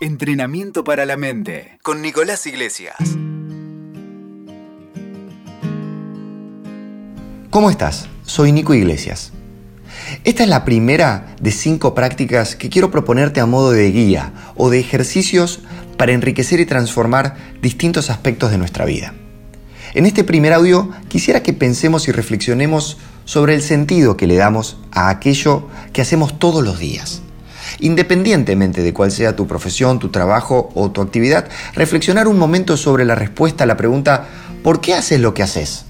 Entrenamiento para la mente con Nicolás Iglesias. ¿Cómo estás? Soy Nico Iglesias. Esta es la primera de cinco prácticas que quiero proponerte a modo de guía o de ejercicios para enriquecer y transformar distintos aspectos de nuestra vida. En este primer audio quisiera que pensemos y reflexionemos sobre el sentido que le damos a aquello que hacemos todos los días. Independientemente de cuál sea tu profesión, tu trabajo o tu actividad, reflexionar un momento sobre la respuesta a la pregunta ¿por qué haces lo que haces?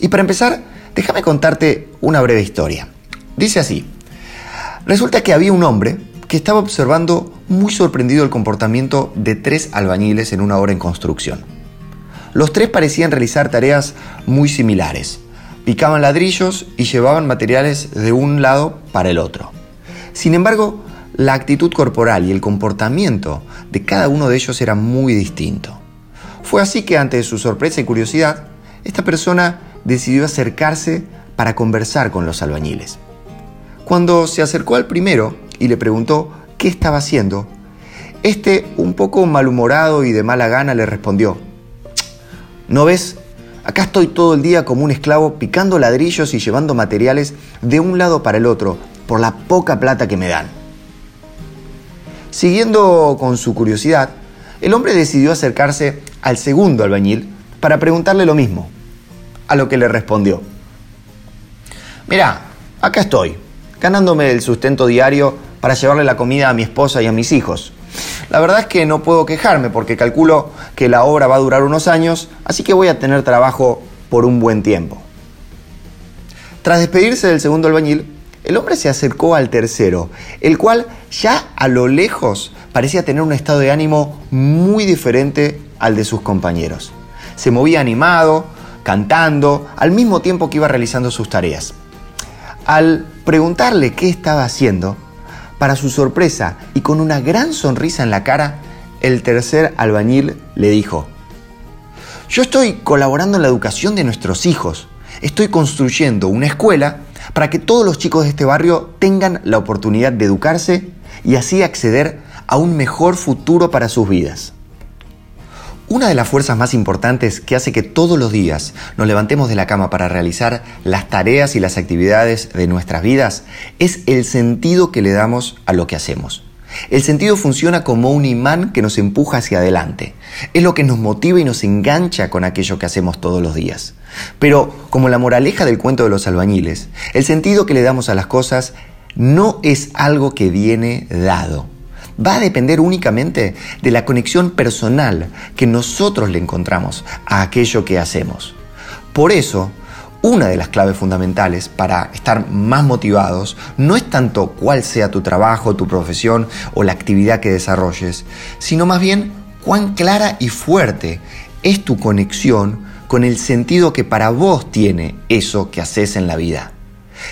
Y para empezar, déjame contarte una breve historia. Dice así, resulta que había un hombre que estaba observando muy sorprendido el comportamiento de tres albañiles en una obra en construcción. Los tres parecían realizar tareas muy similares. Picaban ladrillos y llevaban materiales de un lado para el otro. Sin embargo, la actitud corporal y el comportamiento de cada uno de ellos era muy distinto. Fue así que ante su sorpresa y curiosidad, esta persona decidió acercarse para conversar con los albañiles. Cuando se acercó al primero y le preguntó qué estaba haciendo, este, un poco malhumorado y de mala gana, le respondió, ¿No ves? Acá estoy todo el día como un esclavo picando ladrillos y llevando materiales de un lado para el otro por la poca plata que me dan. Siguiendo con su curiosidad, el hombre decidió acercarse al segundo albañil para preguntarle lo mismo, a lo que le respondió. Mira, acá estoy, ganándome el sustento diario para llevarle la comida a mi esposa y a mis hijos. La verdad es que no puedo quejarme porque calculo que la obra va a durar unos años, así que voy a tener trabajo por un buen tiempo. Tras despedirse del segundo albañil, el hombre se acercó al tercero, el cual ya a lo lejos parecía tener un estado de ánimo muy diferente al de sus compañeros. Se movía animado, cantando, al mismo tiempo que iba realizando sus tareas. Al preguntarle qué estaba haciendo, para su sorpresa y con una gran sonrisa en la cara, el tercer albañil le dijo, yo estoy colaborando en la educación de nuestros hijos. Estoy construyendo una escuela para que todos los chicos de este barrio tengan la oportunidad de educarse y así acceder a un mejor futuro para sus vidas. Una de las fuerzas más importantes que hace que todos los días nos levantemos de la cama para realizar las tareas y las actividades de nuestras vidas es el sentido que le damos a lo que hacemos. El sentido funciona como un imán que nos empuja hacia adelante. Es lo que nos motiva y nos engancha con aquello que hacemos todos los días. Pero, como la moraleja del cuento de los albañiles, el sentido que le damos a las cosas no es algo que viene dado va a depender únicamente de la conexión personal que nosotros le encontramos a aquello que hacemos. Por eso, una de las claves fundamentales para estar más motivados no es tanto cuál sea tu trabajo, tu profesión o la actividad que desarrolles, sino más bien cuán clara y fuerte es tu conexión con el sentido que para vos tiene eso que haces en la vida.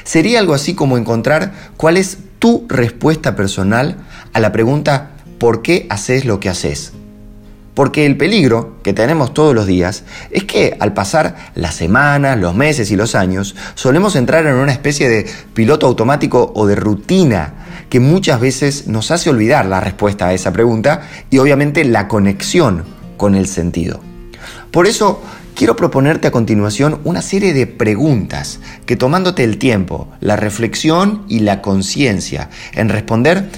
Sería algo así como encontrar cuál es tu respuesta personal a la pregunta ¿por qué haces lo que haces? Porque el peligro que tenemos todos los días es que al pasar las semanas, los meses y los años, solemos entrar en una especie de piloto automático o de rutina que muchas veces nos hace olvidar la respuesta a esa pregunta y obviamente la conexión con el sentido. Por eso quiero proponerte a continuación una serie de preguntas que tomándote el tiempo, la reflexión y la conciencia en responder,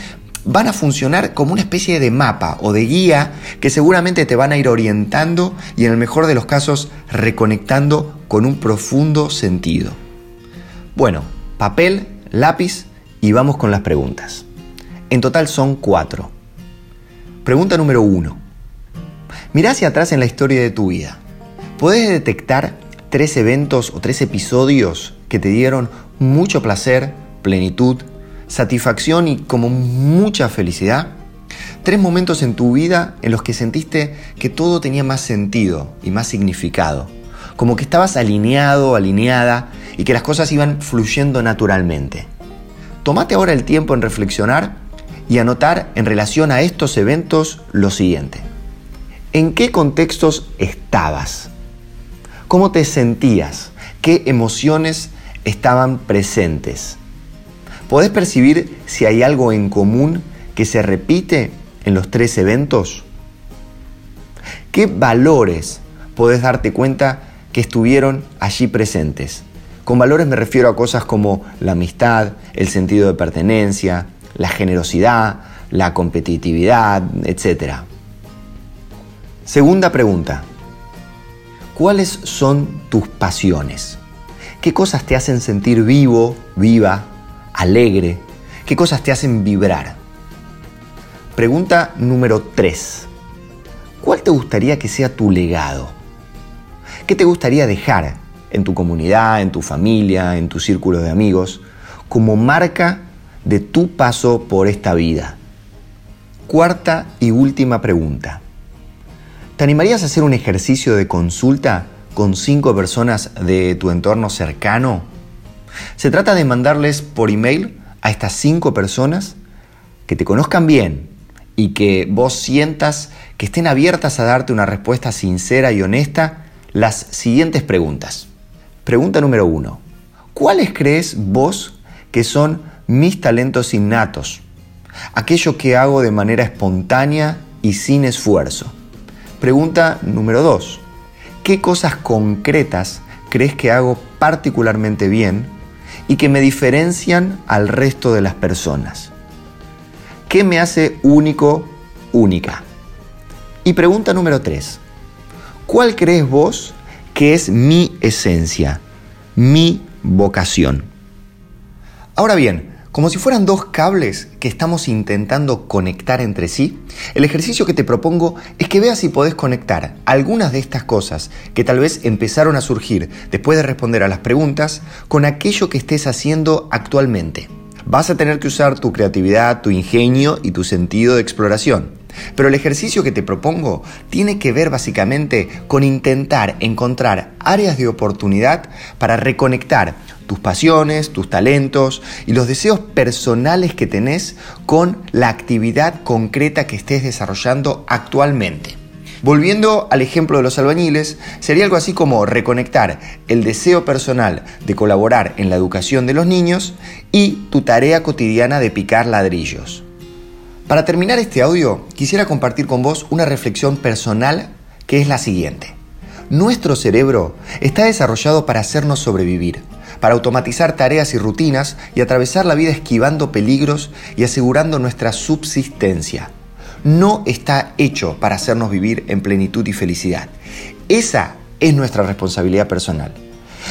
van a funcionar como una especie de mapa o de guía que seguramente te van a ir orientando y en el mejor de los casos reconectando con un profundo sentido. Bueno, papel, lápiz y vamos con las preguntas. En total son cuatro. Pregunta número uno. Mira hacia atrás en la historia de tu vida. ¿Puedes detectar tres eventos o tres episodios que te dieron mucho placer, plenitud, satisfacción y como mucha felicidad? Tres momentos en tu vida en los que sentiste que todo tenía más sentido y más significado, como que estabas alineado, alineada y que las cosas iban fluyendo naturalmente. Tómate ahora el tiempo en reflexionar y anotar en relación a estos eventos lo siguiente. ¿En qué contextos estabas? ¿Cómo te sentías? ¿Qué emociones estaban presentes? ¿Podés percibir si hay algo en común que se repite en los tres eventos? ¿Qué valores podés darte cuenta que estuvieron allí presentes? Con valores me refiero a cosas como la amistad, el sentido de pertenencia, la generosidad, la competitividad, etc. Segunda pregunta. ¿Cuáles son tus pasiones? ¿Qué cosas te hacen sentir vivo, viva, alegre? ¿Qué cosas te hacen vibrar? Pregunta número 3. ¿Cuál te gustaría que sea tu legado? ¿Qué te gustaría dejar en tu comunidad, en tu familia, en tu círculo de amigos, como marca de tu paso por esta vida? Cuarta y última pregunta. ¿Te animarías a hacer un ejercicio de consulta con cinco personas de tu entorno cercano? Se trata de mandarles por email a estas cinco personas que te conozcan bien y que vos sientas que estén abiertas a darte una respuesta sincera y honesta las siguientes preguntas. Pregunta número uno. ¿Cuáles crees vos que son mis talentos innatos? Aquello que hago de manera espontánea y sin esfuerzo. Pregunta número dos. ¿Qué cosas concretas crees que hago particularmente bien y que me diferencian al resto de las personas? ¿Qué me hace único, única? Y pregunta número tres. ¿Cuál crees vos que es mi esencia, mi vocación. Ahora bien, como si fueran dos cables que estamos intentando conectar entre sí, el ejercicio que te propongo es que veas si podés conectar algunas de estas cosas que tal vez empezaron a surgir después de responder a las preguntas con aquello que estés haciendo actualmente. Vas a tener que usar tu creatividad, tu ingenio y tu sentido de exploración. Pero el ejercicio que te propongo tiene que ver básicamente con intentar encontrar áreas de oportunidad para reconectar tus pasiones, tus talentos y los deseos personales que tenés con la actividad concreta que estés desarrollando actualmente. Volviendo al ejemplo de los albañiles, sería algo así como reconectar el deseo personal de colaborar en la educación de los niños y tu tarea cotidiana de picar ladrillos. Para terminar este audio, quisiera compartir con vos una reflexión personal que es la siguiente. Nuestro cerebro está desarrollado para hacernos sobrevivir, para automatizar tareas y rutinas y atravesar la vida esquivando peligros y asegurando nuestra subsistencia. No está hecho para hacernos vivir en plenitud y felicidad. Esa es nuestra responsabilidad personal.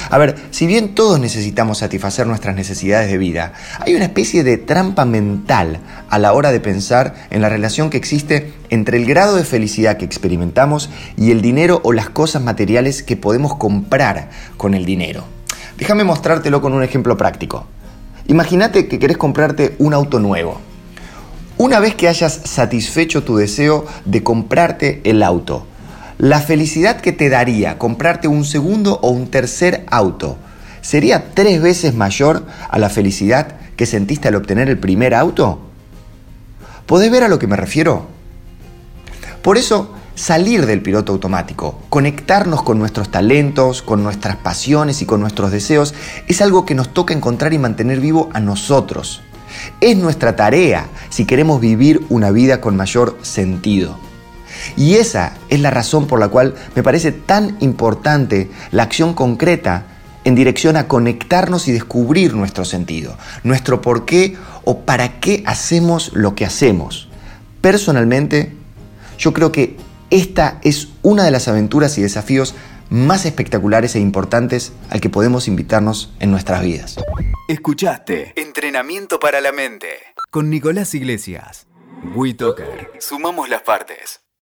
A ver, si bien todos necesitamos satisfacer nuestras necesidades de vida, hay una especie de trampa mental a la hora de pensar en la relación que existe entre el grado de felicidad que experimentamos y el dinero o las cosas materiales que podemos comprar con el dinero. Déjame mostrártelo con un ejemplo práctico. Imagínate que querés comprarte un auto nuevo. Una vez que hayas satisfecho tu deseo de comprarte el auto, la felicidad que te daría comprarte un segundo o un tercer auto sería tres veces mayor a la felicidad que sentiste al obtener el primer auto. ¿Podés ver a lo que me refiero? Por eso, salir del piloto automático, conectarnos con nuestros talentos, con nuestras pasiones y con nuestros deseos, es algo que nos toca encontrar y mantener vivo a nosotros. Es nuestra tarea si queremos vivir una vida con mayor sentido. Y esa es la razón por la cual me parece tan importante la acción concreta en dirección a conectarnos y descubrir nuestro sentido, nuestro por qué o para qué hacemos lo que hacemos. Personalmente, yo creo que esta es una de las aventuras y desafíos más espectaculares e importantes al que podemos invitarnos en nuestras vidas. Escuchaste Entrenamiento para la Mente con Nicolás Iglesias. WeToker. Sumamos las partes.